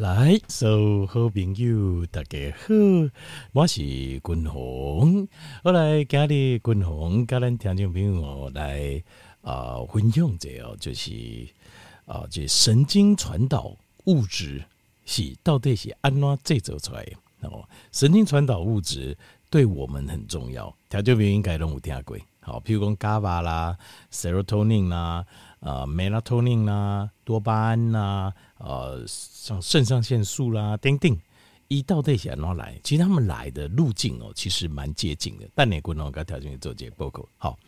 来，所有好朋友大家好，我是君鸿。我来今日君鸿跟咱听众朋友来啊、呃、分享者哦，就是啊这神经传导物质是到底是安怎制造出来的哦？神经传导物质对我们很重要，听众朋友应该都有听过。好，譬如讲 GABA 啦、serotonin 啦、呃 melatonin 啦、多巴胺啦。呃，像肾上腺素啦，等等，一到这些然后来，其实他们来的路径哦，其实蛮接近的。但你不能跟条件做这报告。好，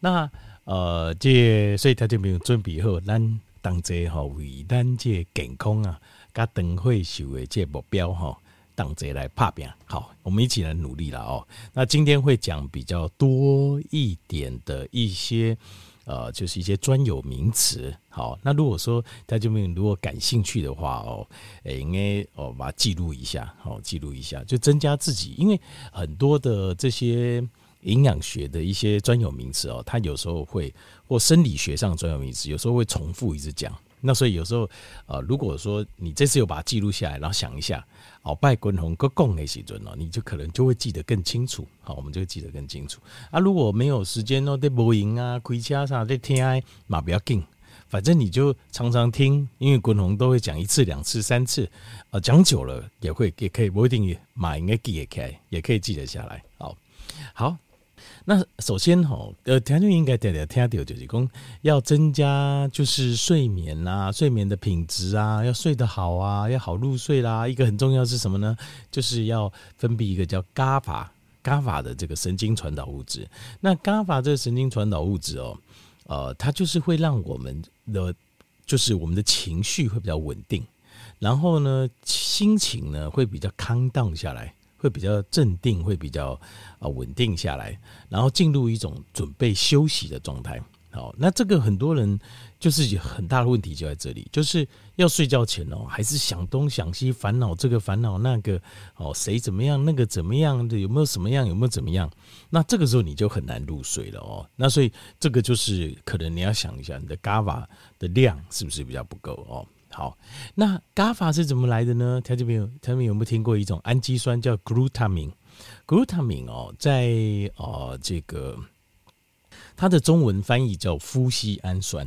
那呃，这所以条件没有准备好，咱当这哈为咱这健康啊，跟灯会秀的这目标哈，当这来拍拼。好，我们一起来努力了哦。那今天会讲比较多一点的一些。呃，就是一些专有名词。好，那如果说大家们如果感兴趣的话哦，诶，应该哦把它记录一下，好，记录一下，就增加自己，因为很多的这些营养学的一些专有名词哦，它有时候会或生理学上专有名词，有时候会重复一直讲。那所以有时候，呃，如果说你这次有把它记录下来，然后想一下，哦，拜君鸿哥供那些准哦，你就可能就会记得更清楚。好，我们就会记得更清楚。啊，如果没有时间哦，在播音啊、开车啥在听，嘛不要紧，反正你就常常听，因为君鸿都会讲一次、两次、三次，呃，讲久了也会也可以，不一定嘛，应该记也开，也可以记得下来。好，好。那首先哈，呃，听众应该大家听到就是讲要增加就是睡眠啊，睡眠的品质啊，要睡得好啊，要好入睡啦。一个很重要是什么呢？就是要分泌一个叫 GAFA GAFA 的这个神经传导物质。那 GAFA 这个神经传导物质哦，呃，它就是会让我们的就是我们的情绪会比较稳定，然后呢，心情呢会比较康荡下来。会比较镇定，会比较啊稳定下来，然后进入一种准备休息的状态。好，那这个很多人就是有很大的问题就在这里，就是要睡觉前哦，还是想东想西，烦恼这个烦恼那个哦，谁怎么样，那个怎么样的，有没有什么样，有没有怎么样？那这个时候你就很难入睡了哦。那所以这个就是可能你要想一下，你的 GABA 的量是不是比较不够哦？好，那 GABA 是怎么来的呢？他这边有，他们有没有听过一种氨基酸叫 glutamine？glutamine 哦，在呃这个它的中文翻译叫麸醯胺酸。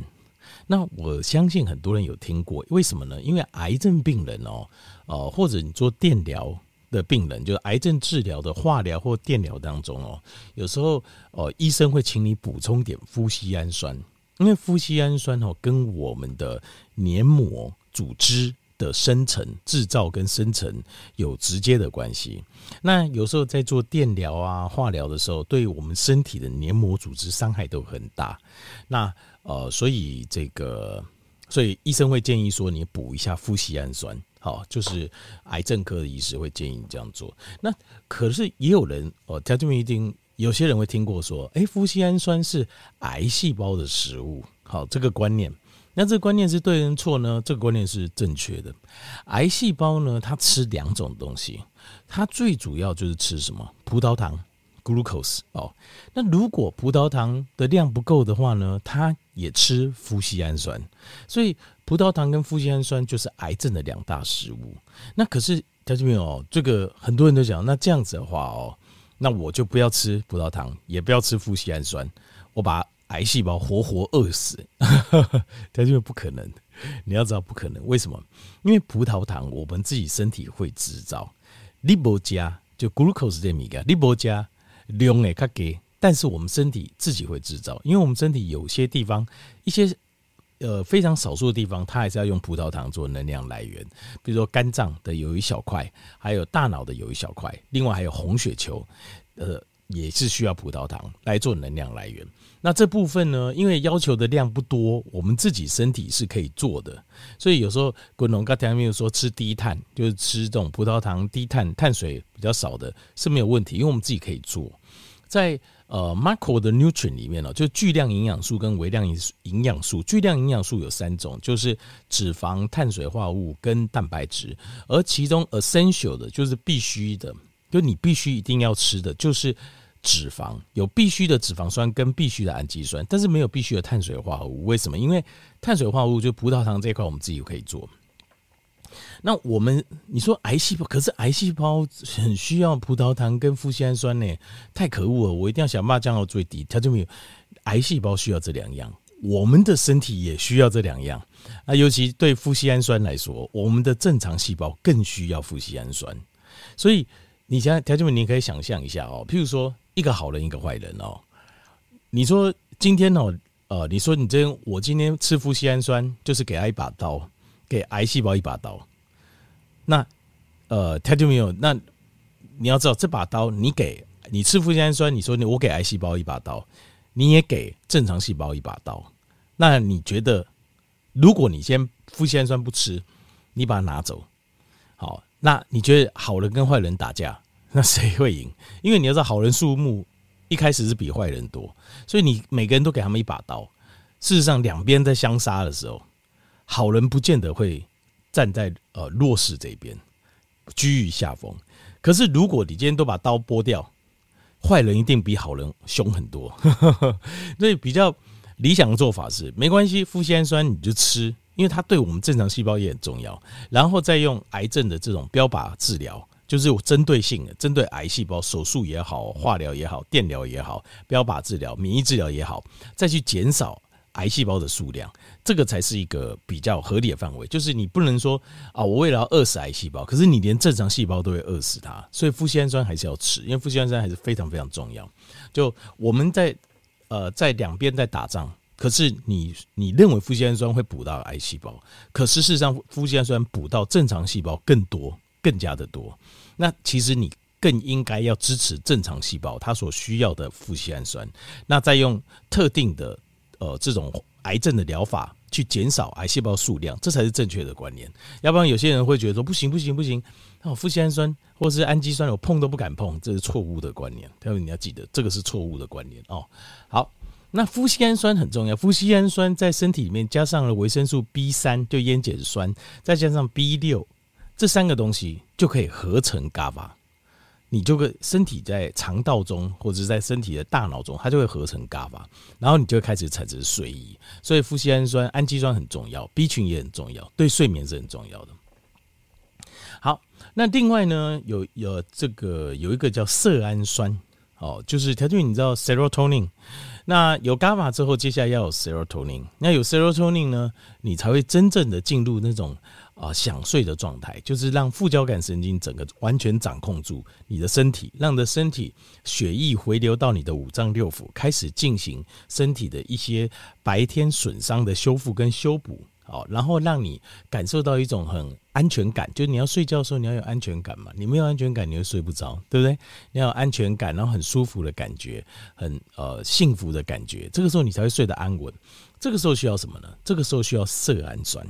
那我相信很多人有听过，为什么呢？因为癌症病人哦，呃，或者你做电疗的病人，就是癌症治疗的化疗或电疗当中哦，有时候呃医生会请你补充点麸醯胺酸。因为麸醯胺酸哦，跟我们的黏膜组织的生成、制造跟生成有直接的关系。那有时候在做电疗啊、化疗的时候，对我们身体的黏膜组织伤害都很大。那呃，所以这个，所以医生会建议说，你补一下麸醯胺酸。好，就是癌症科的医师会建议你这样做。那可是也有人哦，他这边一定。有些人会听过说，哎，麸醯胺酸是癌细胞的食物。好，这个观念，那这个观念是对人错呢？这个观念是正确的。癌细胞呢，它吃两种东西，它最主要就是吃什么？葡萄糖 （glucose）。哦，那如果葡萄糖的量不够的话呢，它也吃夫西氨酸。所以，葡萄糖跟夫西氨酸就是癌症的两大食物。那可是，在这边哦，这个很多人都讲，那这样子的话哦。那我就不要吃葡萄糖，也不要吃富硒氨酸，我把癌细胞活活饿死，它就不可能。你要知道不可能，为什么？因为葡萄糖我们自己身体会制造，你不加就 glucose 这米个，你不加量诶卡给，但是我们身体自己会制造，因为我们身体有些地方一些。呃，非常少数的地方，它还是要用葡萄糖做能量来源。比如说肝脏的有一小块，还有大脑的有一小块，另外还有红血球，呃，也是需要葡萄糖来做能量来源。那这部分呢，因为要求的量不多，我们自己身体是可以做的。所以有时候滚龙刚才没有说吃低碳，就是吃这种葡萄糖低碳、碳水比较少的，是没有问题，因为我们自己可以做。在呃，macro 的 nutrient 里面呢，就巨量营养素跟微量营营养素。巨量营养素有三种，就是脂肪、碳水化合物跟蛋白质。而其中 essential 的，就是必须的，就你必须一定要吃的就是脂肪，有必须的脂肪酸跟必须的氨基酸，但是没有必须的碳水化合物。为什么？因为碳水化合物就葡萄糖这一块，我们自己可以做。那我们你说癌细胞，可是癌细胞很需要葡萄糖跟富硒氨酸呢，太可恶了！我一定要想办法降到最低。它就没有癌细胞需要这两样，我们的身体也需要这两样。那尤其对富硒氨酸来说，我们的正常细胞更需要富硒氨酸。所以你想，条件你可以想象一下哦，譬如说一个好人，一个坏人哦。你说今天哦，呃，你说你这我今天吃富硒氨酸，就是给他一把刀，给癌细胞一把刀。那，呃，他就没有。那你要知道，这把刀你给你吃富酰氨酸，你说你我给癌细胞一把刀，你也给正常细胞一把刀。那你觉得，如果你先富酰氨酸不吃，你把它拿走，好，那你觉得好人跟坏人打架，那谁会赢？因为你要知道，好人数目一开始是比坏人多，所以你每个人都给他们一把刀。事实上，两边在相杀的时候，好人不见得会。站在呃弱势这边，居于下风。可是如果你今天都把刀剥掉，坏人一定比好人凶很多。所以比较理想的做法是，没关系，麸酰氨酸你就吃，因为它对我们正常细胞也很重要。然后再用癌症的这种标靶治疗，就是有针对性的，针对癌细胞，手术也好，化疗也好，电疗也好，标靶治疗、免疫治疗也好，再去减少。癌细胞的数量，这个才是一个比较合理的范围。就是你不能说啊，我为了要饿死癌细胞，可是你连正常细胞都会饿死它。所以富硒氨酸还是要吃，因为富硒氨酸还是非常非常重要。就我们在呃在两边在打仗，可是你你认为富硒氨酸会补到癌细胞，可事实上富硒氨酸补到正常细胞更多，更加的多。那其实你更应该要支持正常细胞它所需要的富硒氨酸，那再用特定的。呃，这种癌症的疗法去减少癌细胞数量，这才是正确的观念。要不然，有些人会觉得说不行不行不行，那麸酰氨酸或是氨基酸，我碰都不敢碰，这是错误的观念。所以你要记得，这个是错误的观念哦。好，那麸酰氨酸很重要，麸酰氨酸在身体里面加上了维生素 B 三，就烟碱酸，再加上 B 六，这三个东西就可以合成 GABA。你这个身体在肠道中，或者是在身体的大脑中，它就会合成 GABA，然后你就会开始产生睡意。所以，富硒氨酸、氨基酸很重要，B 群也很重要，对睡眠是很重要的。好，那另外呢，有有这个有一个叫色氨酸，哦，就是条件，你知道 serotonin。那有伽马之后，接下来要有 serotonin。那有 serotonin 呢，你才会真正的进入那种。啊，想睡的状态就是让副交感神经整个完全掌控住你的身体，让你的身体血液回流到你的五脏六腑，开始进行身体的一些白天损伤的修复跟修补。好，然后让你感受到一种很安全感，就是你要睡觉的时候你要有安全感嘛，你没有安全感你会睡不着，对不对？你要有安全感，然后很舒服的感觉，很呃幸福的感觉，这个时候你才会睡得安稳。这个时候需要什么呢？这个时候需要色氨酸。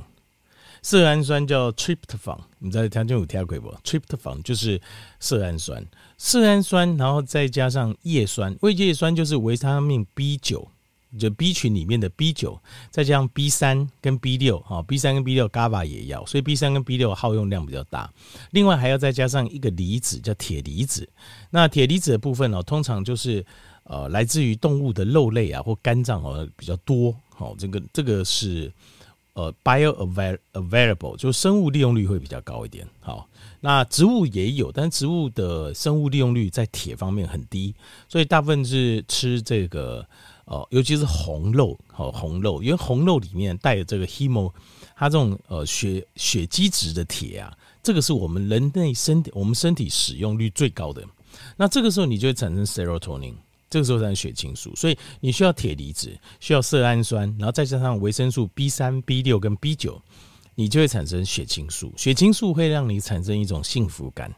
色氨酸叫 tryptophan，你在条件有听过不？tryptophan 就是色氨酸，色氨酸，然后再加上叶酸，胃叶酸就是维他命 B 九，就 B 群里面的 B 九，再加上 B 三跟 B 六，哈，B 三跟 B 六 GABA 也要，所以 B 三跟 B 六耗用量比较大。另外还要再加上一个离子叫铁离子，那铁离子的部分呢，通常就是呃来自于动物的肉类啊或肝脏哦比较多，好，这个这个是。呃，bioavailable 就生物利用率会比较高一点。好，那植物也有，但植物的生物利用率在铁方面很低，所以大部分是吃这个，哦，尤其是红肉，好红肉，因为红肉里面带有这个 hemo，它这种呃血血基质的铁啊，这个是我们人类身体我们身体使用率最高的。那这个时候你就会产生 serotonin。这个时候才是血清素，所以你需要铁离子，需要色氨酸，然后再加上维生素 B 三、B 六跟 B 九，你就会产生血清素。血清素会让你产生一种幸福感，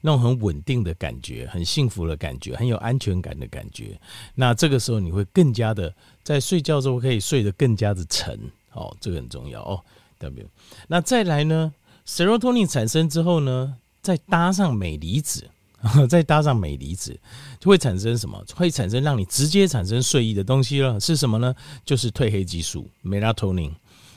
那种很稳定的感觉，很幸福的感觉，很有安全感的感觉。那这个时候你会更加的在睡觉之后可以睡得更加的沉，哦，这个很重要哦。W，那再来呢，serotonin 产生之后呢，再搭上镁离子。再搭上镁离子，就会产生什么？会产生让你直接产生睡意的东西了。是什么呢？就是褪黑激素 （melatonin）。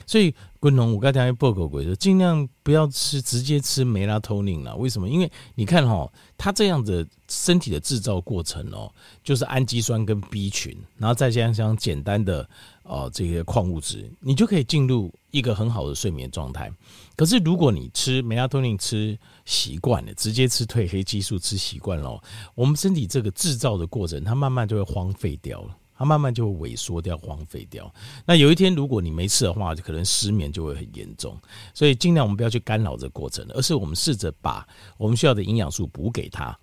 所以，滚龙我刚才报告过，就尽量不要吃直接吃梅拉托宁了。为什么？因为你看哈，它这样的身体的制造过程哦，就是氨基酸跟 B 群，然后再加上简单的呃这些矿物质，你就可以进入一个很好的睡眠状态。可是如果你吃梅拉托宁吃习惯了，直接吃褪黑激素吃习惯了，我们身体这个制造的过程，它慢慢就会荒废掉了。它慢慢就会萎缩掉、荒废掉。那有一天，如果你没吃的话，就可能失眠就会很严重。所以尽量我们不要去干扰这个过程，而是我们试着把我们需要的营养素补给它，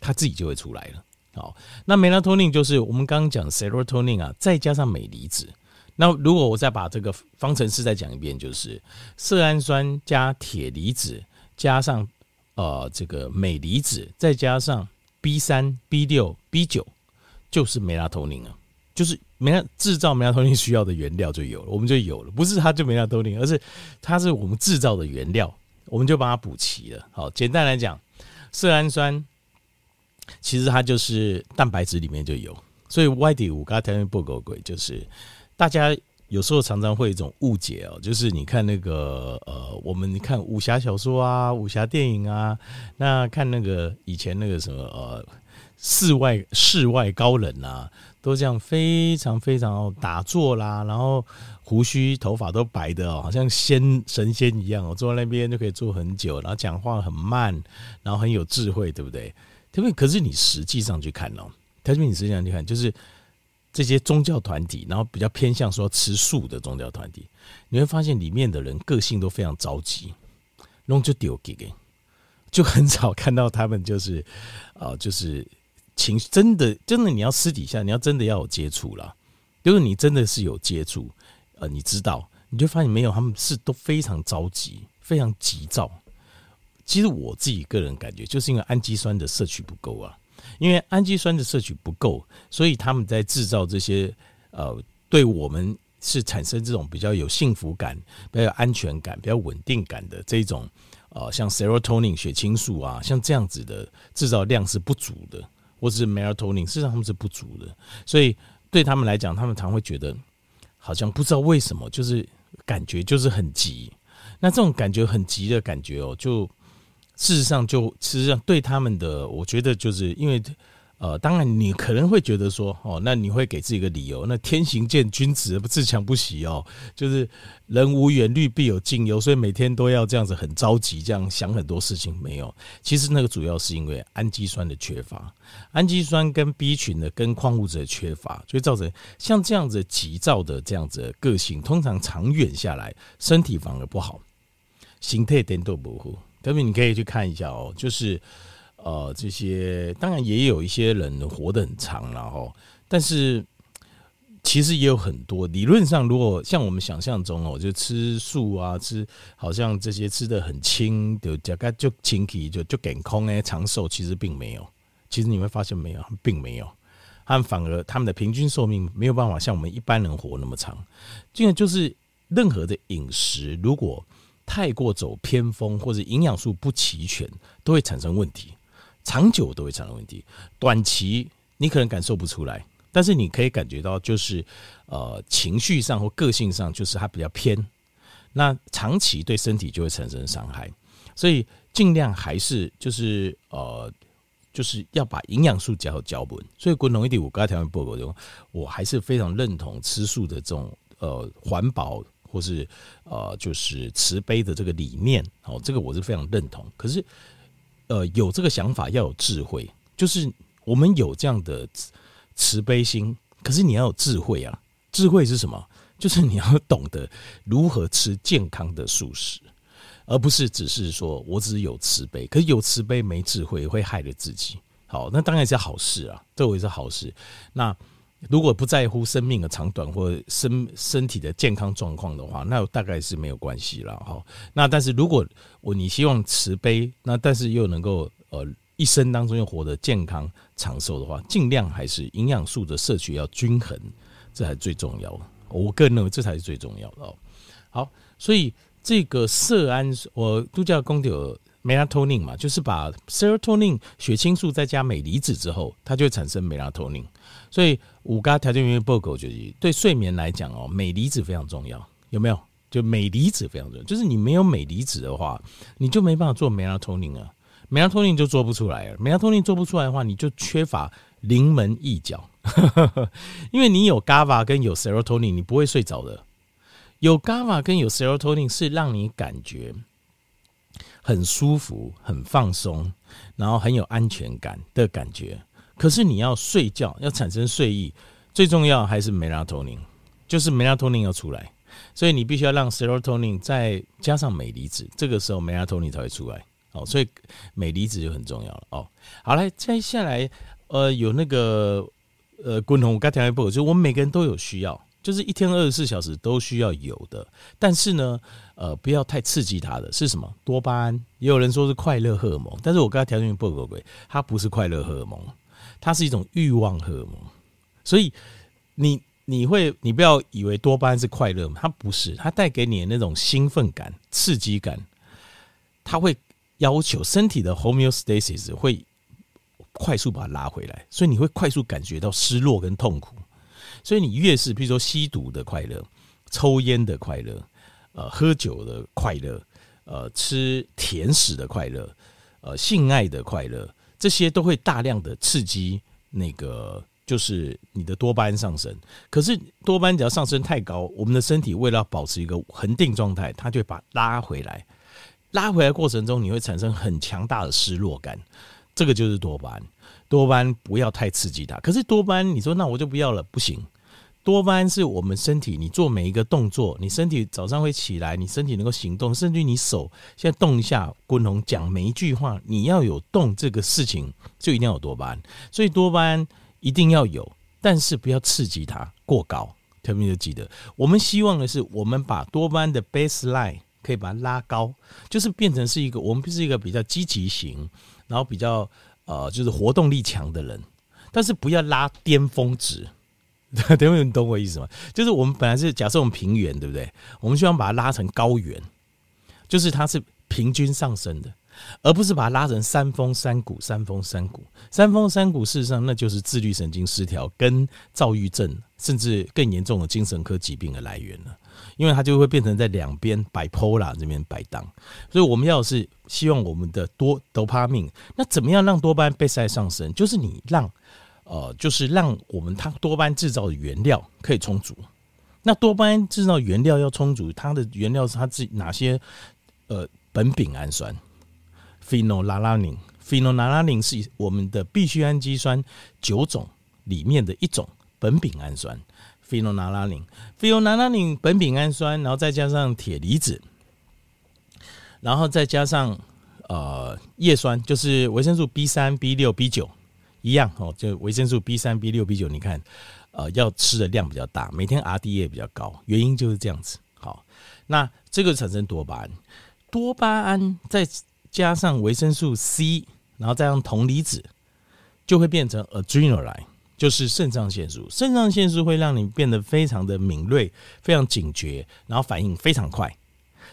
它自己就会出来了。好，那梅拉托宁就是我们刚刚讲 serotonin 啊，再加上镁离子。那如果我再把这个方程式再讲一遍，就是色氨酸加铁离子加上呃这个镁离子，再加上 B 三、B 六、B 九，就是梅拉托宁了。就是梅拉制造梅拉托宁需要的原料就有了，我们就有了，不是它就梅拉托宁，而是它是我们制造的原料，我们就把它补齐了。好，简单来讲，色氨酸其实它就是蛋白质里面就有，所以 Y D 五嘎条件不够贵，就是大家有时候常常会有一种误解哦，就是你看那个呃，我们看武侠小说啊、武侠电影啊，那看那个以前那个什么呃，世外世外高人啊。都这样非常非常打坐啦，然后胡须头发都白的哦，好像仙神仙一样哦，坐在那边就可以坐很久，然后讲话很慢，然后很有智慧，对不对？特别可是你实际上去看哦，特别你实际上去看，就是这些宗教团体，然后比较偏向说吃素的宗教团体，你会发现里面的人个性都非常着急，弄就丢给给，就很少看到他们就是啊、就是。情真的，真的，你要私底下，你要真的要有接触了。就是你真的是有接触，呃，你知道，你就发现没有，他们是都非常着急，非常急躁。其实我自己个人感觉，就是因为氨基酸的摄取不够啊。因为氨基酸的摄取不够，所以他们在制造这些呃，对我们是产生这种比较有幸福感、比较有安全感、比较稳定感的这种呃，像 serotonin 血清素啊，像这样子的制造量是不足的。或者是 melatonin，事实上他们是不足的，所以对他们来讲，他们常会觉得好像不知道为什么，就是感觉就是很急。那这种感觉很急的感觉哦，就事实上就事实上对他们的，我觉得就是因为。呃，当然你可能会觉得说，哦，那你会给自己一个理由，那天行健，君子不自强不息哦，就是人无远虑，必有近忧，所以每天都要这样子很着急，这样想很多事情没有。其实那个主要是因为氨基酸的缺乏，氨基酸跟 B 群的跟矿物质的缺乏，就会造成像这样子急躁的这样子个性，通常长远下来身体反而不好，心态颠倒模糊。特别你可以去看一下哦，就是。呃，这些当然也有一些人活得很长，然后，但是其实也有很多理论上，如果像我们想象中哦，就吃素啊，吃好像这些吃的很轻，就大概就轻体就就健康哎，长寿其实并没有，其实你会发现没有，并没有，他们反而他们的平均寿命没有办法像我们一般人活那么长，这个就是任何的饮食如果太过走偏锋或者营养素不齐全，都会产生问题。长久都会产生问题，短期你可能感受不出来，但是你可以感觉到，就是呃情绪上或个性上，就是它比较偏。那长期对身体就会产生伤害，所以尽量还是就是呃就是要把营养素加好脚本。所以滚龙一点我刚才条件报告中，我还是非常认同吃素的这种呃环保或是呃就是慈悲的这个理念哦，这个我是非常认同。可是。呃，有这个想法要有智慧，就是我们有这样的慈悲心，可是你要有智慧啊！智慧是什么？就是你要懂得如何吃健康的素食，而不是只是说我只有慈悲，可是有慈悲没智慧会害了自己。好，那当然是好事啊，这也是好事。那。如果不在乎生命的长短或身身体的健康状况的话，那大概是没有关系了哈。那但是如果我你希望慈悲，那但是又能够呃一生当中又活得健康长寿的话，尽量还是营养素的摄取要均衡，这才是最重要的。我个人认为这才是最重要的哦。好，所以这个色胺我都叫公牛。梅拉托宁嘛，就是把 serotonin 血清素再加镁离子之后，它就会产生梅拉托宁。所以五嘎条件原因报告就是对睡眠来讲哦，镁离子非常重要，有没有？就镁离子非常重要。就是你没有镁离子的话，你就没办法做 melatonin 啊，melatonin 就做不出来了。melatonin 做不出来的话，你就缺乏临门一脚，因为你有 GABA 跟有 serotonin，你不会睡着的。有 GABA 跟有 serotonin 是让你感觉很舒服、很放松，然后很有安全感的感觉。可是你要睡觉，要产生睡意，最重要还是 melatonin，就是 melatonin 要出来。所以你必须要让 serotonin 再加上镁离子，这个时候 melatonin 才会出来。哦，所以镁离子就很重要了。哦，好来，接下来呃有那个呃滚红，我刚才讲过，就是我们每个人都有需要。就是一天二十四小时都需要有的，但是呢，呃，不要太刺激它的是什么？多巴胺，也有人说是快乐荷尔蒙，但是我刚才调整不够贵，它不是快乐荷尔蒙，它是一种欲望荷尔蒙。所以你你会你不要以为多巴胺是快乐，它不是，它带给你的那种兴奋感、刺激感，它会要求身体的 homeostasis 会快速把它拉回来，所以你会快速感觉到失落跟痛苦。所以你越是，比如说吸毒的快乐、抽烟的快乐、呃喝酒的快乐、呃吃甜食的快乐、呃性爱的快乐，这些都会大量的刺激那个，就是你的多巴胺上升。可是多巴胺只要上升太高，我们的身体为了保持一个恒定状态，它就会把拉回来。拉回来过程中，你会产生很强大的失落感，这个就是多巴胺。多巴胺不要太刺激它，可是多巴胺你说那我就不要了，不行。多巴胺是我们身体，你做每一个动作，你身体早上会起来，你身体能够行动，甚至你手现在动一下，滚龙讲每一句话，你要有动这个事情，就一定要有多巴胺。所以多巴胺一定要有，但是不要刺激它过高。特别就记得，我们希望的是，我们把多巴胺的 baseline 可以把它拉高，就是变成是一个我们是一个比较积极型，然后比较。呃，就是活动力强的人，但是不要拉巅峰值。等 会你懂我意思吗？就是我们本来是假设我们平原，对不对？我们希望把它拉成高原，就是它是平均上升的，而不是把它拉成山峰山谷、山峰山谷、山峰山谷。事实上，那就是自律神经失调跟躁郁症，甚至更严重的精神科疾病的来源了。因为它就会变成在两边 bipolar 这边摆荡，所以我们要是希望我们的多多巴胺，那怎么样让多巴胺 baseline 上升？就是你让呃，就是让我们它多巴胺制造的原料可以充足。那多巴胺制造原料要充足，它的原料是它自己哪些？呃，苯丙氨酸 phenylalanine，phenylalanine 是我们的必需氨基酸九种里面的一种苯丙氨酸。phenylalanine，phenylalanine 苯丙氨酸，然后再加上铁离子，然后再加上呃叶酸，就是维生素 B 三、B 六、B 九一样哦，就维生素 B 三、B 六、B 九，你看呃要吃的量比较大，每天 RDA 比较高，原因就是这样子。好，那这个产生多巴胺，多巴胺再加上维生素 C，然后再用铜离子，就会变成 adrenaline。就是肾上腺素，肾上腺素会让你变得非常的敏锐，非常警觉，然后反应非常快，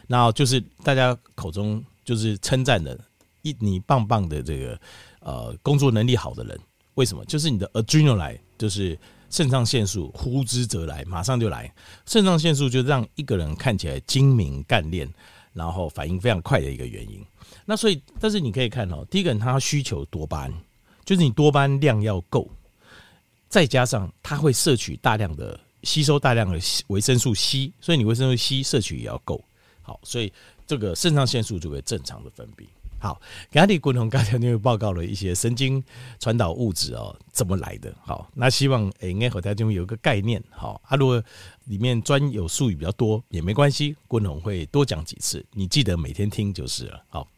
然后就是大家口中就是称赞的一你棒棒的这个呃工作能力好的人，为什么？就是你的 adrenaline，就是肾上腺素呼之则来，马上就来，肾上腺素就让一个人看起来精明干练，然后反应非常快的一个原因。那所以，但是你可以看哦，第一个人他需求多巴胺，就是你多巴胺量要够。再加上它会摄取大量的吸收大量的维生素 C，所以你维生素 C 摄取也要够好，所以这个肾上腺素就会正常的分泌。好，给阿里共同刚才就报告了一些神经传导物质哦怎么来的。好，那希望诶应该和大家有一个概念。好，啊如果里面专有术语比较多也没关系，共同会多讲几次，你记得每天听就是了。好。